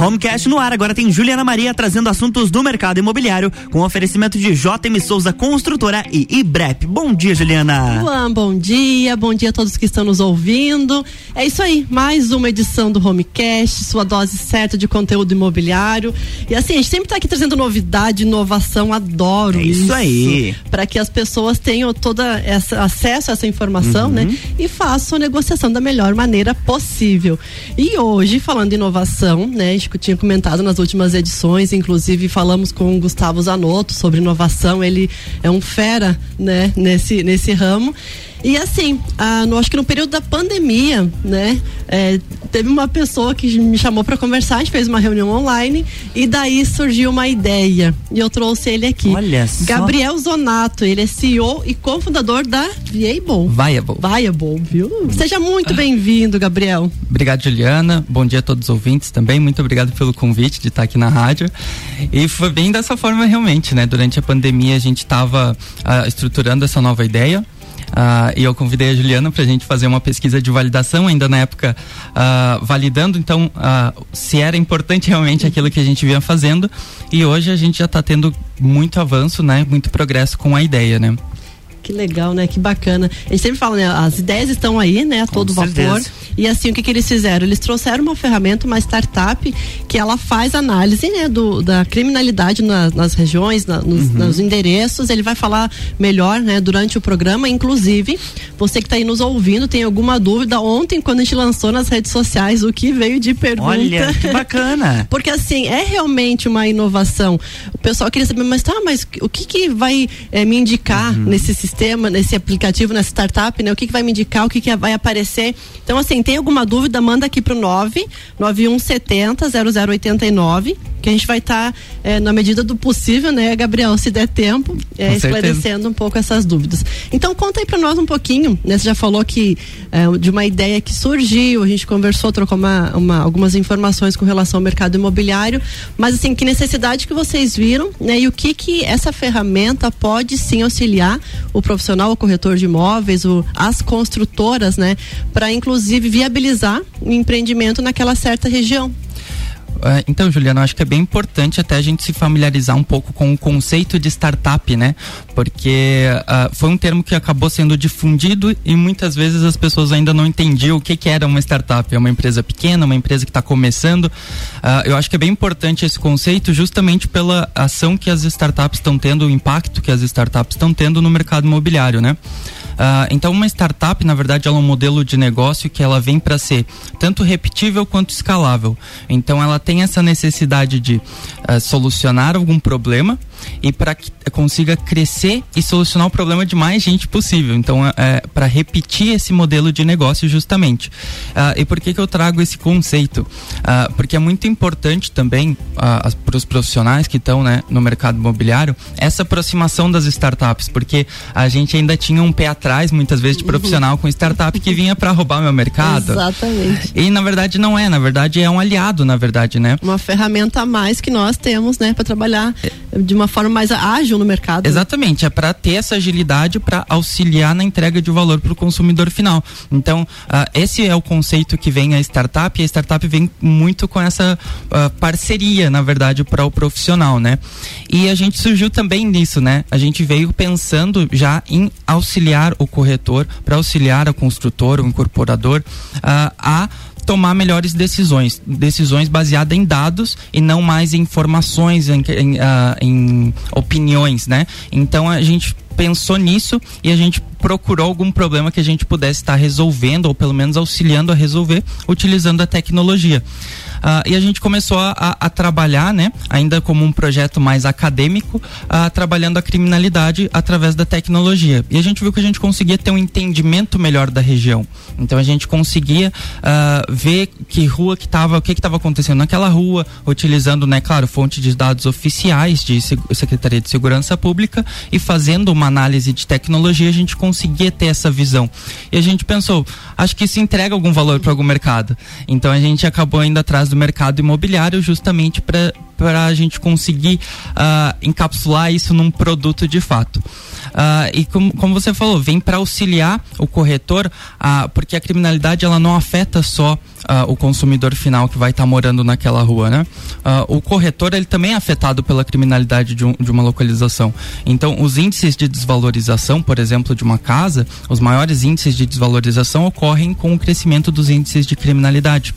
Homecast no ar, agora tem Juliana Maria trazendo assuntos do mercado imobiliário com oferecimento de JM Souza Construtora e IBREP. Bom dia, Juliana. Olá, bom dia, bom dia a todos que estão nos ouvindo. É isso aí, mais uma edição do Homecast, sua dose certa de conteúdo imobiliário. E assim, a gente sempre está aqui trazendo novidade, inovação, adoro é isso. isso aí. Para que as pessoas tenham todo acesso a essa informação, né? uhum. né? E façam a negociação da melhor maneira possível. E hoje, falando de inovação, né? Gente tinha comentado nas últimas edições, inclusive falamos com o Gustavo Zanotto sobre inovação, ele é um fera, né, nesse, nesse ramo. E assim, ah, no, acho que no período da pandemia, né, é, teve uma pessoa que me chamou para conversar, a gente fez uma reunião online e daí surgiu uma ideia e eu trouxe ele aqui. Olha só. Gabriel Zonato, ele é CEO e cofundador da Viable. Viable. Viable, viu? Seja muito bem-vindo, Gabriel. Obrigado, Juliana. Bom dia a todos os ouvintes também. Muito obrigado pelo convite de estar aqui na rádio. E foi bem dessa forma realmente, né? Durante a pandemia a gente estava uh, estruturando essa nova ideia. Uh, e eu convidei a Juliana para a gente fazer uma pesquisa de validação, ainda na época uh, validando, então, uh, se era importante realmente aquilo que a gente vinha fazendo. E hoje a gente já está tendo muito avanço, né? Muito progresso com a ideia, né? Que legal, né? Que bacana. A gente sempre fala, né? As ideias estão aí, né? A todo Com vapor. Certeza. E assim, o que, que eles fizeram? Eles trouxeram uma ferramenta, uma startup, que ela faz análise né, do, da criminalidade na, nas regiões, na, nos, uhum. nos, endereços. Ele vai falar melhor né, durante o programa. Inclusive, você que está aí nos ouvindo, tem alguma dúvida? Ontem, quando a gente lançou nas redes sociais, o que veio de pergunta. Olha, que bacana. Porque assim, é realmente uma inovação. O pessoal queria saber, mas tá, mas o que, que vai é, me indicar uhum. nesse sistema? Sistema, nesse aplicativo, nessa startup, né? O que, que vai me indicar, o que, que vai aparecer. Então, assim, tem alguma dúvida, manda aqui pro 9 9170 0089, que a gente vai estar, tá, é, na medida do possível, né, Gabriel, se der tempo, é, esclarecendo um pouco essas dúvidas. Então, conta aí para nós um pouquinho, né? Você já falou que é, de uma ideia que surgiu, a gente conversou, trocou uma, uma, algumas informações com relação ao mercado imobiliário, mas assim, que necessidade que vocês viram, né? E o que que essa ferramenta pode sim auxiliar o profissional, o corretor de imóveis, o, as construtoras, né, para inclusive viabilizar o empreendimento naquela certa região. É, então, Juliana, acho que é bem importante até a gente se familiarizar um pouco com o conceito de startup, né? Porque uh, foi um termo que acabou sendo difundido e muitas vezes as pessoas ainda não entendiam o que, que era uma startup. É uma empresa pequena, uma empresa que está começando. Uh, eu acho que é bem importante esse conceito justamente pela ação que as startups estão tendo, o impacto que as startups estão tendo no mercado imobiliário, né? Uh, então, uma startup, na verdade, ela é um modelo de negócio que ela vem para ser tanto repetível quanto escalável. Então, ela tem essa necessidade de uh, solucionar algum problema e para que consiga crescer e solucionar o problema de mais gente possível. Então, é, é para repetir esse modelo de negócio justamente. Uh, e por que, que eu trago esse conceito? Uh, porque é muito importante também uh, para os profissionais que estão né, no mercado imobiliário essa aproximação das startups, porque a gente ainda tinha um pé atrás muitas vezes de uhum. profissional com startup que vinha para roubar meu mercado. Exatamente. E na verdade não é, na verdade é um aliado, na verdade, né? Uma ferramenta a mais que nós temos, né, para trabalhar de uma forma mais ágil no mercado. Né? Exatamente, é para ter essa agilidade para auxiliar na entrega de valor para o consumidor final. Então, uh, esse é o conceito que vem a startup e a startup vem muito com essa uh, parceria, na verdade, para o profissional, né? E a gente surgiu também nisso, né? A gente veio pensando já em auxiliar o corretor, para auxiliar o construtor, o incorporador uh, a tomar melhores decisões, decisões baseadas em dados e não mais em informações, em, em, uh, em opiniões, né? Então a gente pensou nisso e a gente procurou algum problema que a gente pudesse estar resolvendo ou pelo menos auxiliando a resolver utilizando a tecnologia. Uh, e a gente começou a, a, trabalhar, né, ainda como um projeto mais acadêmico, uh, trabalhando a criminalidade através da tecnologia. E a gente viu que a gente conseguia ter um entendimento melhor da região. Então a gente conseguia uh, ver que rua que estava, o que estava acontecendo naquela rua, utilizando, né, claro, fonte de dados oficiais de Secretaria de Segurança Pública e fazendo uma análise de tecnologia, a gente conseguia ter essa visão. E a gente pensou, acho que isso entrega algum valor para algum mercado. Então a gente acabou indo atrás do mercado imobiliário justamente para para a gente conseguir uh, encapsular isso num produto de fato. Uh, e como, como você falou, vem para auxiliar o corretor, uh, porque a criminalidade ela não afeta só uh, o consumidor final que vai estar tá morando naquela rua, né? o corretor ele também é afetado pela criminalidade de, um, de uma localização. Então, os índices de desvalorização, por exemplo, de uma casa, os maiores índices de desvalorização ocorrem com o crescimento dos índices de criminalidade.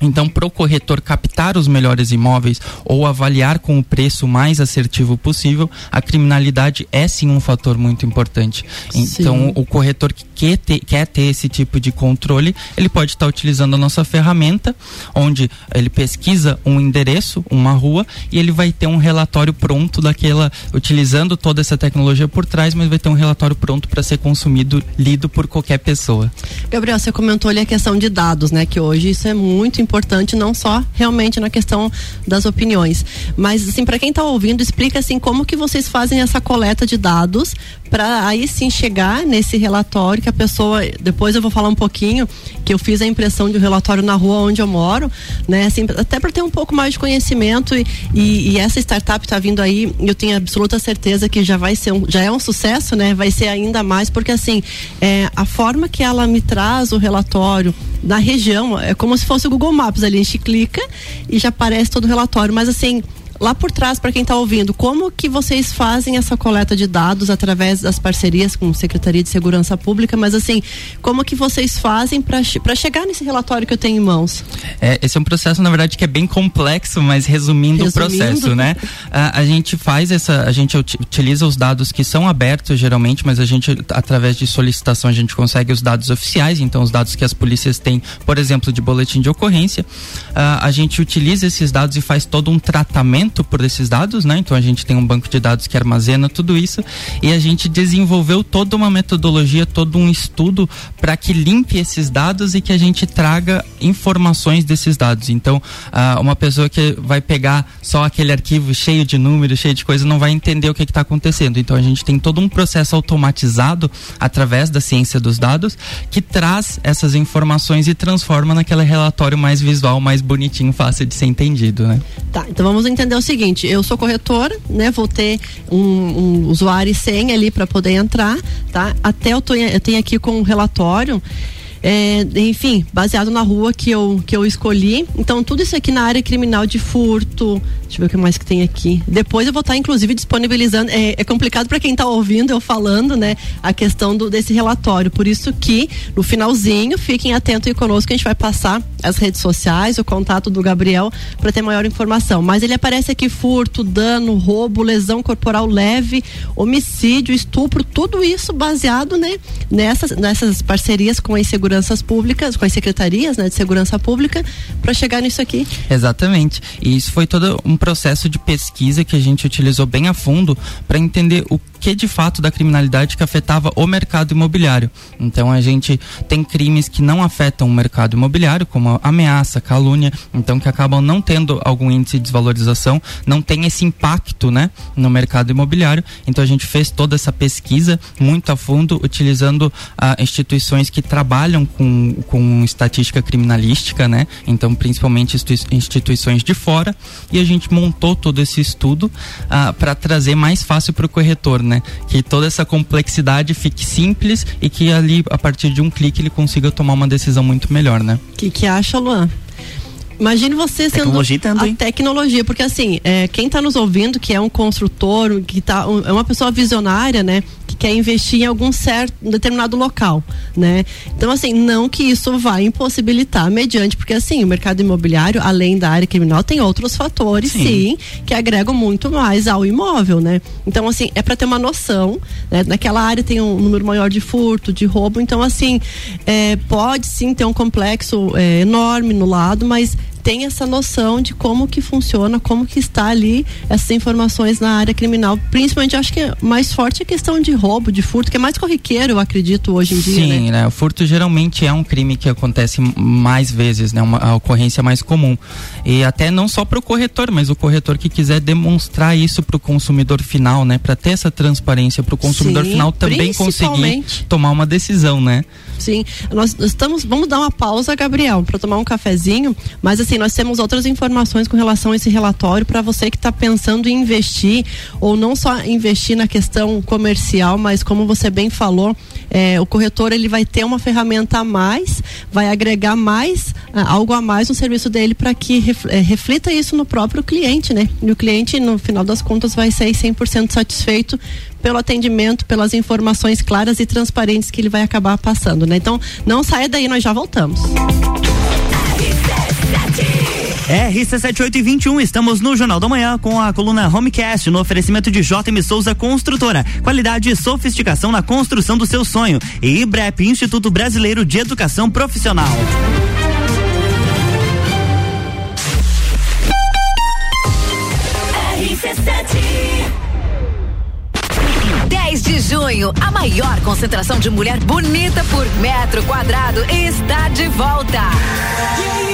Então, para o corretor captar os melhores imóveis ou avaliar com o preço mais assertivo possível, a criminalidade é sim um fator muito importante. Então, sim. o corretor que quer ter, quer ter esse tipo de controle, ele pode estar utilizando a nossa ferramenta, onde ele pesquisa um endereço, uma rua, e ele vai ter um relatório pronto daquela, utilizando toda essa tecnologia por trás, mas vai ter um relatório pronto para ser consumido, lido por qualquer pessoa. Gabriel, você comentou ali a questão de dados, né? Que hoje isso é muito importante, não só realmente na questão das opiniões, mas assim, para quem está ouvindo, explica assim como que vocês fazem essa coleta de dados para aí sim chegar nesse relatório que a pessoa, depois eu vou falar um pouquinho que eu fiz a impressão de um relatório na rua onde eu moro, né? Assim, até para ter um pouco mais de conhecimento e, e, e essa startup está vindo aí, eu tenho absoluta certeza que já vai ser um, já é um sucesso, né? Vai ser ainda mais porque assim, é, a forma que ela me traz o relatório da região é como se fosse o Google Maps ali, a gente clica e já aparece todo o relatório, mas assim, lá por trás, para quem está ouvindo, como que vocês fazem essa coleta de dados através das parcerias com a Secretaria de Segurança Pública, mas assim, como que vocês fazem para chegar nesse relatório que eu tenho em mãos? É, esse é um processo, na verdade, que é bem complexo, mas resumindo, resumindo. o processo, né? A, a, gente faz essa, a gente utiliza os dados que são abertos geralmente, mas a gente, através de solicitação, a gente consegue os dados oficiais, então os dados que as polícias têm, por exemplo, de boletim de ocorrência. Uh, a gente utiliza esses dados e faz todo um tratamento por esses dados, né? Então a gente tem um banco de dados que armazena tudo isso e a gente desenvolveu toda uma metodologia, todo um estudo para que limpe esses dados e que a gente traga informações desses dados. Então, uh, uma pessoa que vai pegar só aquele arquivo cheio de números, cheio de coisa, não vai entender o que está acontecendo. Então a gente tem todo um processo automatizado através da ciência dos dados que traz essas informações e transforma naquele relatório mais visual, mais bonitinho, fácil de ser entendido, né? Tá, então vamos entender é o seguinte, eu sou corretora, né? Vou ter um, um usuário e senha ali para poder entrar, tá? Até eu, tô, eu tenho aqui com um relatório é, enfim, baseado na rua que eu, que eu escolhi. Então, tudo isso aqui na área criminal de furto. Deixa eu ver o que mais que tem aqui. Depois eu vou estar, inclusive, disponibilizando. É, é complicado para quem está ouvindo eu falando, né? A questão do, desse relatório. Por isso que, no finalzinho, fiquem atentos aí conosco a gente vai passar as redes sociais, o contato do Gabriel para ter maior informação. Mas ele aparece aqui furto, dano, roubo, lesão corporal leve, homicídio, estupro, tudo isso baseado, né? Nessas, nessas parcerias com a insegurança seguranças públicas, com as secretarias né, de segurança pública, para chegar nisso aqui. Exatamente. E isso foi todo um processo de pesquisa que a gente utilizou bem a fundo para entender o que de fato da criminalidade que afetava o mercado imobiliário. Então a gente tem crimes que não afetam o mercado imobiliário, como ameaça, calúnia, então que acabam não tendo algum índice de desvalorização, não tem esse impacto, né, no mercado imobiliário. Então a gente fez toda essa pesquisa muito a fundo, utilizando ah, instituições que trabalham com, com estatística criminalística, né? Então principalmente instituições de fora e a gente montou todo esse estudo ah, para trazer mais fácil para o corretor, né? Né? Que toda essa complexidade fique simples e que ali, a partir de um clique, ele consiga tomar uma decisão muito melhor, né? O que, que acha, Luan? Imagine você sendo tecnologia tanto, a tecnologia, porque assim, é, quem está nos ouvindo, que é um construtor, que tá, um, é uma pessoa visionária, né? Que quer investir em algum certo, um determinado local, né? Então, assim, não que isso vai impossibilitar mediante, porque assim, o mercado imobiliário, além da área criminal, tem outros fatores, sim, sim que agregam muito mais ao imóvel, né? Então, assim, é para ter uma noção, né? Naquela área tem um número maior de furto, de roubo, então, assim, é, pode sim ter um complexo é, enorme no lado, mas tem essa noção de como que funciona, como que está ali essas informações na área criminal. Principalmente, acho que é mais forte a questão de roubo, de furto, que é mais corriqueiro, eu acredito, hoje em dia. Sim, né? né? O furto geralmente é um crime que acontece mais vezes, né? Uma, a ocorrência mais comum. E até não só para o corretor, mas o corretor que quiser demonstrar isso para o consumidor final, né? Para ter essa transparência para o consumidor Sim, final também conseguir tomar uma decisão, né? Sim, nós estamos, vamos dar uma pausa, Gabriel, para tomar um cafezinho, mas assim assim, nós temos outras informações com relação a esse relatório para você que está pensando em investir ou não só investir na questão comercial, mas como você bem falou, é, o corretor ele vai ter uma ferramenta a mais, vai agregar mais ah, algo a mais no serviço dele para que é, reflita isso no próprio cliente, né? E o cliente no final das contas vai ser 100% satisfeito pelo atendimento, pelas informações claras e transparentes que ele vai acabar passando, né? Então, não saia daí, nós já voltamos. RC7821, estamos no Jornal da Manhã com a coluna Homecast no oferecimento de JM Souza Construtora. Qualidade e sofisticação na construção do seu sonho. E IBREP, Instituto Brasileiro de Educação Profissional. RC7 10 de junho, a maior concentração de mulher bonita por metro quadrado está de volta. Da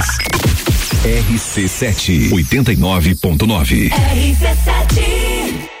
RC7 89.9. RC7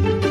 Thank you.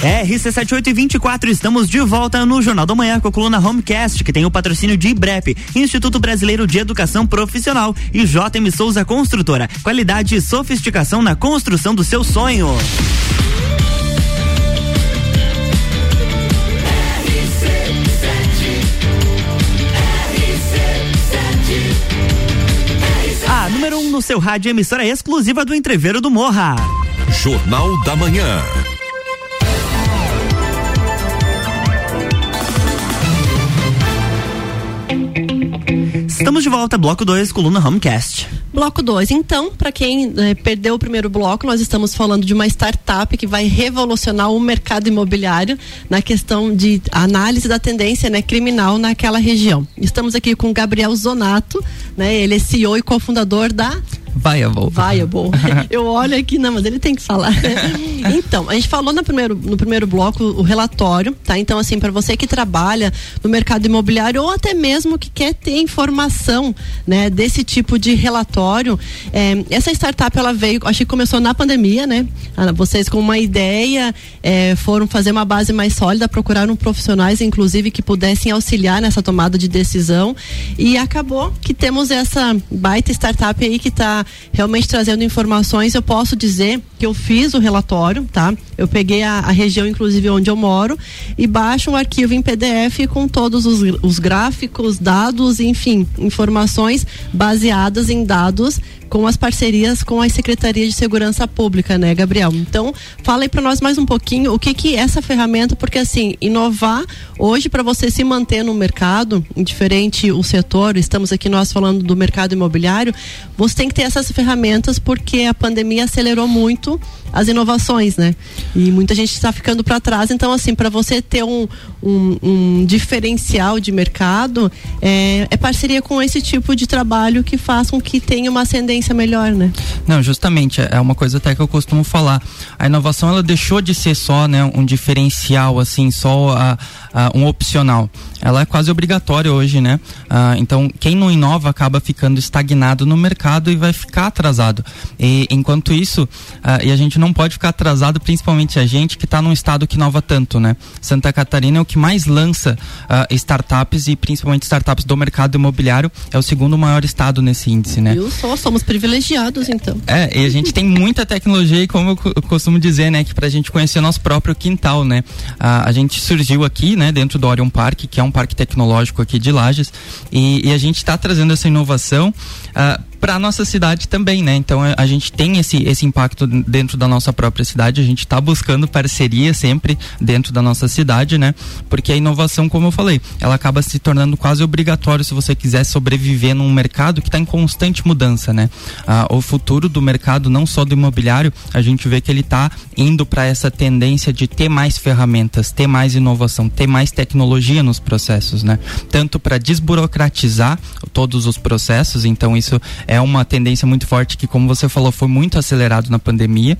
RC7824, estamos de volta no Jornal da Manhã com a coluna Homecast, que tem o patrocínio de IBREP, Instituto Brasileiro de Educação Profissional e JM Souza Construtora. Qualidade e sofisticação na construção do seu sonho. Número 1 um no seu rádio, emissora exclusiva do Entreveiro do Morra. Jornal da Manhã. Estamos de volta, bloco 2, coluna Homecast. Bloco 2. Então, para quem eh, perdeu o primeiro bloco, nós estamos falando de uma startup que vai revolucionar o mercado imobiliário na questão de análise da tendência né, criminal naquela região. Estamos aqui com Gabriel Zonato, né? Ele é CEO e cofundador da Viable. Viable. Eu olho aqui, não, mas ele tem que falar. então, a gente falou no primeiro, no primeiro bloco o relatório, tá? Então, assim, para você que trabalha no mercado imobiliário ou até mesmo que quer ter informação, né, desse tipo de relatório, é, essa startup ela veio, acho que começou na pandemia, né? Ah, vocês com uma ideia é, foram fazer uma base mais sólida, procuraram profissionais, inclusive, que pudessem auxiliar nessa tomada de decisão e acabou que temos essa baita startup aí que está realmente trazendo informações, eu posso dizer que eu fiz o relatório, tá? Eu peguei a, a região, inclusive, onde eu moro, e baixo um arquivo em PDF com todos os, os gráficos, dados, enfim, informações baseadas em dados dados com as parcerias com as secretarias de segurança pública, né, Gabriel? Então, fala aí para nós mais um pouquinho o que que é essa ferramenta, porque assim, inovar hoje para você se manter no mercado, indiferente o setor, estamos aqui nós falando do mercado imobiliário, você tem que ter essas ferramentas porque a pandemia acelerou muito as inovações, né? E muita gente está ficando para trás. Então, assim, para você ter um, um, um, diferencial de mercado, é, é, parceria com esse tipo de trabalho que faz com que tenha uma ascendência melhor, né? Não, justamente. É uma coisa até que eu costumo falar. A inovação, ela deixou de ser só né, um diferencial, assim, só a, a, um opcional. Ela é quase obrigatória hoje, né? Ah, então, quem não inova acaba ficando estagnado no mercado e vai ficar atrasado. E enquanto isso, ah, e a gente não pode ficar atrasado, principalmente a gente que está num estado que inova tanto, né? Santa Catarina é o que mais lança uh, startups e principalmente startups do mercado imobiliário. É o segundo maior estado nesse índice, né? Eu só somos privilegiados, então. É, e a gente tem muita tecnologia e como eu, costumo dizer, né, que pra gente conhecer nosso próprio quintal, né? A gente surgiu aqui, né, dentro do Orion Park, que é um parque tecnológico aqui de Lages, e, e a gente está trazendo essa inovação uh, para nossa cidade também, né? Então a, gente tem esse, esse impacto dentro da nossa própria cidade, a gente está buscando parceria sempre dentro da nossa cidade, né? Porque a inovação, como eu falei, ela acaba se tornando quase obrigatório se você quiser sobreviver num mercado que está em constante mudança, né? Ah, o futuro do mercado, não só do imobiliário, a gente vê que ele está indo para essa tendência de ter mais ferramentas, ter mais inovação, ter mais tecnologia nos processos, né? Tanto para desburocratizar todos os processos, então isso é uma tendência muito forte que, como você falou, foi muito acelerado na pandemia,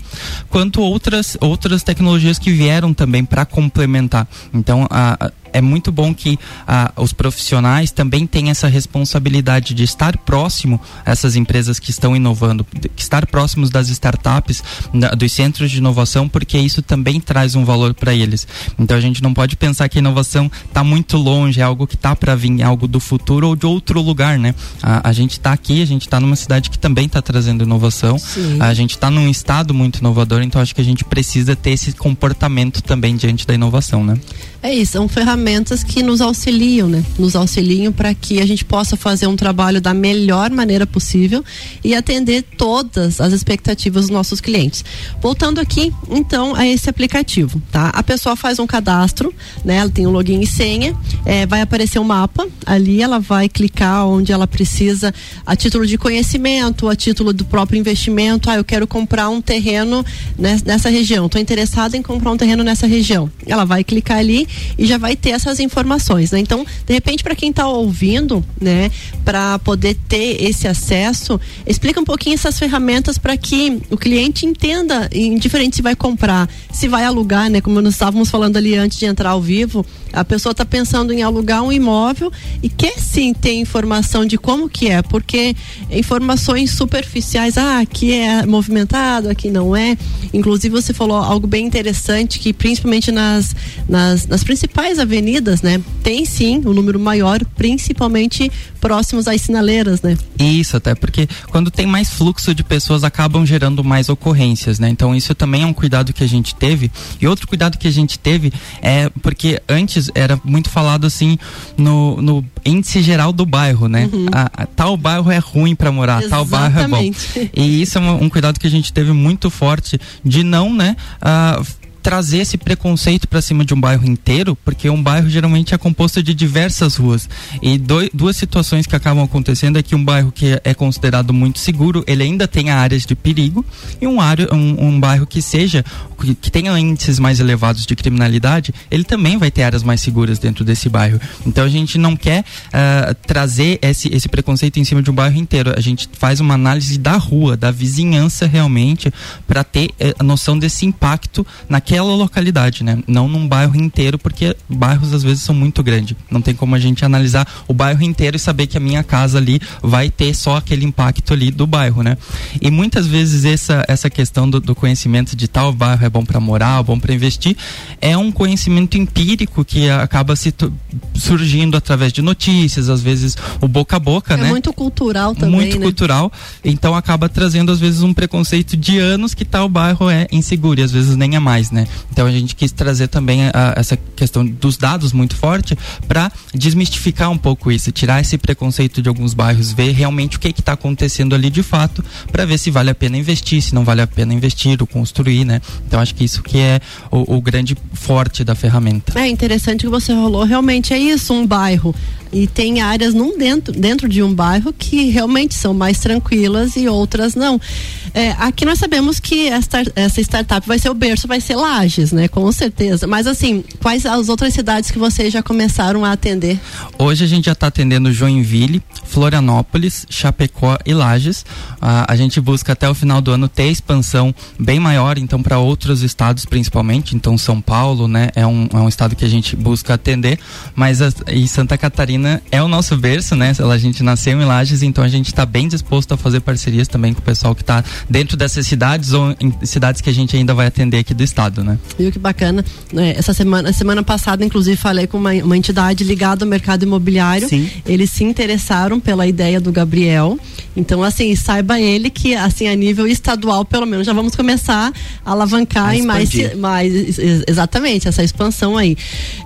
quanto outras outras tecnologias que vieram também para complementar. Então, a, é muito bom que ah, os profissionais também tenham essa responsabilidade de estar próximo a essas empresas que estão inovando, de, estar próximos das startups, da, dos centros de inovação, porque isso também traz um valor para eles. Então a gente não pode pensar que a inovação está muito longe, é algo que está para vir, é algo do futuro ou de outro lugar, né? A, a gente está aqui, a gente está numa cidade que também está trazendo inovação, Sim. a gente está num estado muito inovador, então acho que a gente precisa ter esse comportamento também diante da inovação, né? É isso, são ferramentas que nos auxiliam, né? Nos auxiliam para que a gente possa fazer um trabalho da melhor maneira possível e atender todas as expectativas dos nossos clientes. Voltando aqui, então, a esse aplicativo, tá? A pessoa faz um cadastro, né? Ela tem um login e senha, é, vai aparecer um mapa, ali ela vai clicar onde ela precisa, a título de conhecimento, a título do próprio investimento. Ah, eu quero comprar um terreno nessa região, estou interessada em comprar um terreno nessa região. Ela vai clicar ali e já vai ter essas informações, né? Então, de repente, para quem está ouvindo, né, para poder ter esse acesso, explica um pouquinho essas ferramentas para que o cliente entenda, indiferente se vai comprar, se vai alugar, né? Como nós estávamos falando ali antes de entrar ao vivo, a pessoa está pensando em alugar um imóvel e quer sim ter informação de como que é, porque informações superficiais, ah, aqui é movimentado, aqui não é. Inclusive você falou algo bem interessante que principalmente nas, nas, nas principais avenidas, né, tem sim um número maior, principalmente próximos às sinaleiras, né? Isso, até porque quando tem mais fluxo de pessoas acabam gerando mais ocorrências, né? Então isso também é um cuidado que a gente teve. E outro cuidado que a gente teve é porque antes antes era muito falado assim no, no índice geral do bairro, né? Uhum. A, a, tal bairro é ruim para morar, Exatamente. tal bairro é bom. E isso é um, um, cuidado que a gente teve muito forte de não, né? Uh, trazer esse preconceito para cima de um bairro inteiro, porque um bairro geralmente é composto de diversas ruas. E duas situações que acabam acontecendo é que um bairro que é considerado muito seguro, ele ainda tem áreas de perigo, e um, área, um, um bairro que seja, que, que tenha índices mais elevados de criminalidade, ele também vai ter áreas mais seguras dentro desse bairro. Então a gente não quer uh, trazer esse, esse preconceito em cima de um bairro inteiro. A gente faz uma análise da rua, da vizinhança realmente, para ter uh, a noção desse impacto naquela localidade, né? Não num bairro inteiro, porque bairros às vezes são muito grandes. Não tem como a gente analisar o bairro inteiro e saber que a minha casa ali vai ter só aquele impacto ali do bairro, né? E muitas vezes essa, essa questão do, do conhecimento de tal bairro é bom para morar, bom para investir, é um conhecimento empírico que acaba se surgindo através de notícias, às vezes o boca a boca, é né? muito cultural também, Muito né? cultural, então acaba trazendo às vezes um preconceito de anos que tal bairro é inseguro e às vezes nem é mais, né? Então a gente quis trazer também a, essa questão dos dados muito forte para desmistificar um pouco isso, tirar esse preconceito de alguns bairros, ver realmente o que está acontecendo ali de fato, para ver se vale a pena investir, se não vale a pena investir ou construir, né? Então acho que isso que é o, o grande forte da ferramenta. É interessante que você rolou, realmente é isso, um bairro e tem áreas num dentro, dentro de um bairro que realmente são mais tranquilas e outras não. É, aqui nós sabemos que esta, essa startup vai ser o berço, vai ser Lages, né? Com certeza. Mas assim, quais as outras cidades que vocês já começaram a atender? Hoje a gente já está atendendo Joinville, Florianópolis, Chapecó e Lages. Ah, a gente busca até o final do ano ter expansão bem maior, então para outros estados principalmente. Então São Paulo, né, é um, é um estado que a gente busca atender. Mas a, e Santa Catarina é o nosso berço, né? A gente nasceu em Lages, então a gente está bem disposto a fazer parcerias também com o pessoal que está dentro dessas cidades ou em cidades que a gente ainda vai atender aqui do estado, né? Viu que bacana. É, essa semana, semana passada, inclusive, falei com uma, uma entidade ligada ao mercado imobiliário. Sim. Eles se interessaram pela ideia do Gabriel. Então, assim, saiba ele que, assim, a nível estadual, pelo menos, já vamos começar a alavancar em mais, mais. ex- Exatamente, essa expansão aí.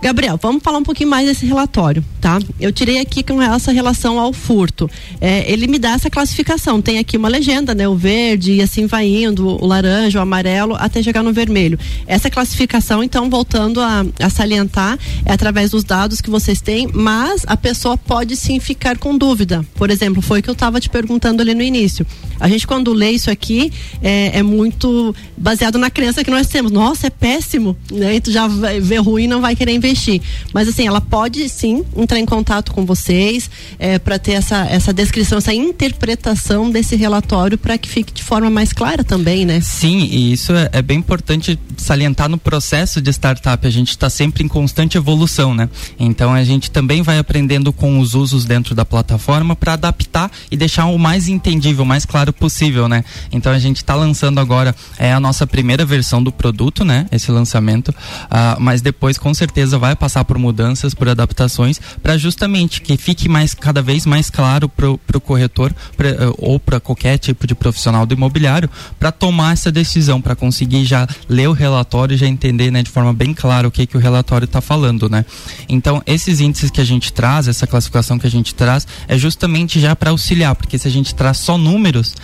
Gabriel, vamos falar um pouquinho mais desse relatório, tá? Eu tirei aqui com essa relação ao furto. É, ele me dá essa classificação. Tem aqui uma legenda, né? O verde e assim vai indo, o laranja, o amarelo, até chegar no vermelho. Essa classificação, então, voltando a, a salientar, é através dos dados que vocês têm, mas a pessoa pode sim ficar com dúvida. Por exemplo, foi o que eu estava te perguntando ali no início. A gente, quando lê isso aqui, é, é muito baseado na crença que nós temos. Nossa, é péssimo, né? E tu já ver ruim e não vai querer investir. Mas assim, ela pode sim entrar em contato com vocês é, para ter essa, essa descrição, essa interpretação desse relatório para que fique de forma mais clara também, né? Sim, e isso é, é bem importante salientar no processo de startup. A gente está sempre em constante evolução, né? Então a gente também vai aprendendo com os usos dentro da plataforma para adaptar e deixar o mais entendível, o mais claro possível, né? Então a gente está lançando agora é a nossa primeira versão do produto, né? Esse lançamento, ah, mas depois com certeza vai passar por mudanças, por adaptações, para justamente que fique mais cada vez mais claro pro, pro corretor pra, eh, ou para qualquer tipo de profissional do imobiliário para tomar essa decisão, para conseguir já ler o relatório e já entender, né, de forma bem clara o que que o relatório está falando, né? Então esses índices que a gente traz, essa classificação que a gente traz, é justamente já para auxiliar, porque se a gente traz só números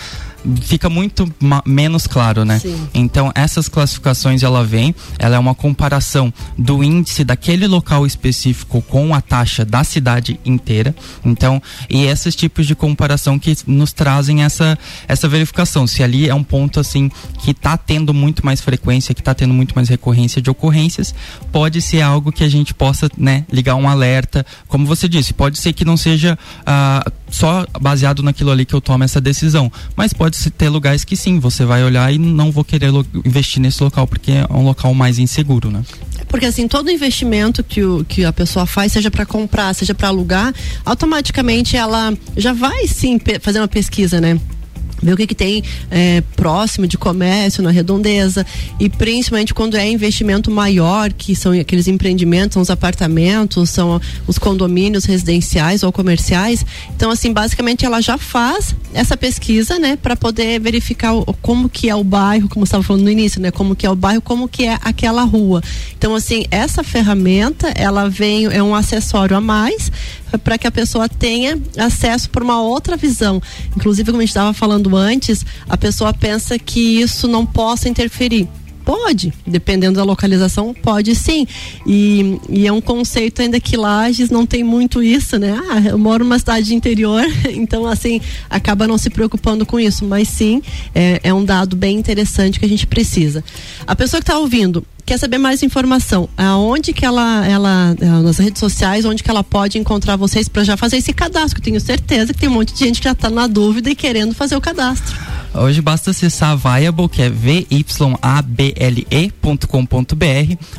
fica muito menos claro, né? Sim. Então essas classificações ela vem, ela é uma comparação do índice daquele local específico com a taxa da cidade inteira. Então, e esses tipos de comparação que nos trazem essa essa verificação, se ali é um ponto assim que está tendo muito mais frequência, que está tendo muito mais recorrência de ocorrências, pode ser algo que a gente possa, né, ligar um alerta, como você disse, pode ser que não seja ah, só baseado naquilo ali que eu tomo essa decisão, mas pode ter lugares que sim, você vai olhar e não vou querer investir nesse local porque é um local mais inseguro, né? Porque assim, todo investimento que, o, que a pessoa faz, seja para comprar, seja para alugar, automaticamente ela já vai sim fazer uma pesquisa, né? Ver o que, que tem é, próximo de comércio, na redondeza. E principalmente quando é investimento maior, que são aqueles empreendimentos, são os apartamentos, são os condomínios residenciais ou comerciais. Então, assim, basicamente ela já faz essa pesquisa, né, para poder verificar o, como que é o bairro, como estava falando no início, né? Como que é o bairro, como que é aquela rua. Então, assim, essa ferramenta, ela vem, é um acessório a mais para que a pessoa tenha acesso por uma outra visão. Inclusive, como a gente estava falando antes, a pessoa pensa que isso não possa interferir. Pode, dependendo da localização, pode sim. E, e é um conceito ainda que Lages não tem muito isso, né? Ah, eu moro numa cidade interior, então assim, acaba não se preocupando com isso. Mas sim, é, é um dado bem interessante que a gente precisa. A pessoa que está ouvindo, quer saber mais informação, aonde que ela, ela, nas redes sociais, onde que ela pode encontrar vocês para já fazer esse cadastro? Tenho certeza que tem um monte de gente que já está na dúvida e querendo fazer o cadastro. Hoje basta acessar Viable, que é vyable.com.br,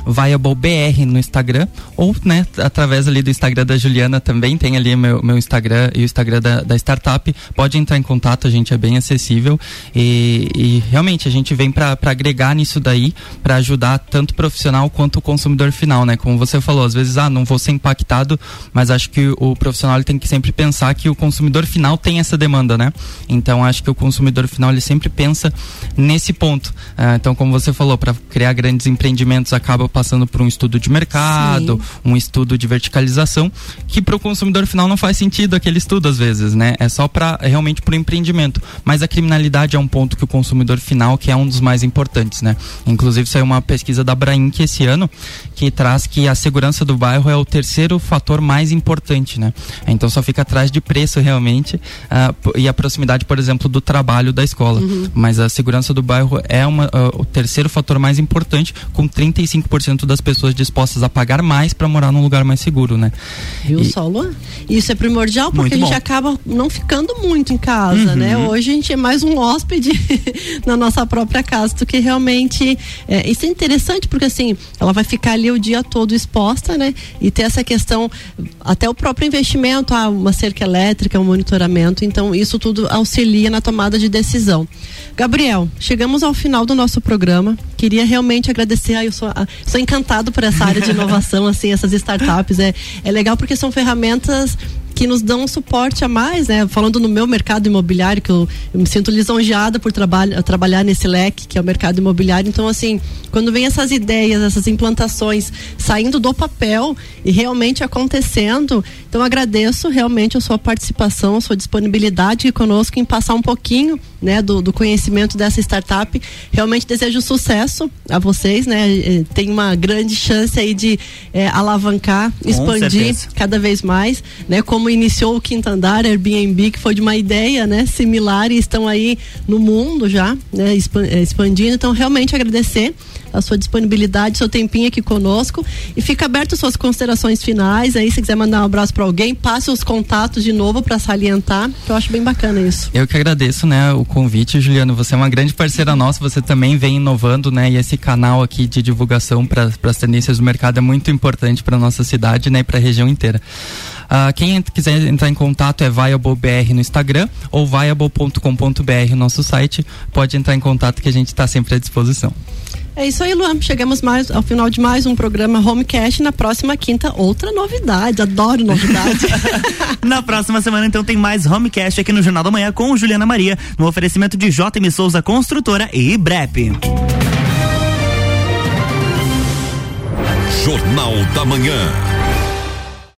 Viable BR no Instagram, ou né, através ali do Instagram da Juliana também, tem ali meu, meu Instagram e o Instagram da, da startup. Pode entrar em contato, a gente é bem acessível e, e realmente a gente vem para agregar nisso daí, para ajudar tanto o profissional quanto o consumidor final, né? Como você falou, às vezes, ah, não vou ser impactado, mas acho que o profissional tem que sempre pensar que o consumidor final tem essa demanda, né? Então acho que o consumidor final ele sempre pensa nesse ponto. Uh, então, como você falou, para criar grandes empreendimentos acaba passando por um estudo de mercado, Sim. um estudo de verticalização, que para o consumidor final não faz sentido aquele estudo às vezes, né? É só para realmente para o empreendimento. Mas a criminalidade é um ponto que o consumidor final que é um dos mais importantes, né? Inclusive saiu uma pesquisa da Brainc esse ano que traz que a segurança do bairro é o terceiro fator mais importante, né? Então só fica atrás de preço realmente uh, e a proximidade, por exemplo, do trabalho da escola. Uhum. Mas a segurança do bairro é uma, uh, o terceiro fator mais importante, com 35% das pessoas dispostas a pagar mais para morar num lugar mais seguro, né? Viu e... só, Luan? Isso é primordial porque a gente acaba não ficando muito em casa, né? uhum. né? Hoje a gente é mais um hóspede na nossa própria casa do que realmente. É, isso é interessante porque assim, ela vai ficar ali o dia todo exposta, né? E ter essa questão, até o próprio investimento, ah, uma cerca elétrica, um monitoramento. Então, isso tudo auxilia na tomada de decisão Gabriel, chegamos ao final do nosso programa. Queria realmente agradecer. Ah, eu sou, ah, sou encantado por essa área de inovação, assim, essas startups. É, é legal porque são ferramentas que nos dão um suporte a mais, né? Falando no meu mercado imobiliário, que eu, eu me sinto lisonjeada por trabalho, trabalhar nesse leque, que é o mercado imobiliário. Então, assim, quando vem essas ideias, essas implantações saindo do papel e realmente acontecendo, então agradeço realmente a sua participação, a sua disponibilidade conosco em passar um pouquinho, né, do, do conhecimento dessa startup. Realmente desejo sucesso a vocês, né? Tem uma grande chance aí de é, alavancar, expandir cada vez mais, né? Como iniciou o Quinto Andar, Airbnb, que foi de uma ideia, né, similar e estão aí no mundo já, né, eh, expandindo. Então, realmente agradecer a sua disponibilidade, seu tempinho aqui conosco e fica aberto suas considerações finais. Aí, se quiser mandar um abraço para alguém, passe os contatos de novo para salientar, que eu acho bem bacana isso. Eu que agradeço, né, o convite, Juliano. Você é uma grande parceira nossa, você também vem inovando, né, e esse canal aqui de divulgação para as tendências do mercado é muito importante para nossa cidade, né, e para a região inteira. Uh, quem quiser entrar em contato é viablebr no Instagram ou viable.com.br, nosso site. Pode entrar em contato que a gente está sempre à disposição. É isso aí, Luan. Chegamos mais ao final de mais um programa Homecast. Na próxima quinta, outra novidade. Adoro novidade. na próxima semana, então, tem mais Homecast aqui no Jornal da Manhã com Juliana Maria, no oferecimento de JM Souza Construtora e IBREP. Jornal da Manhã.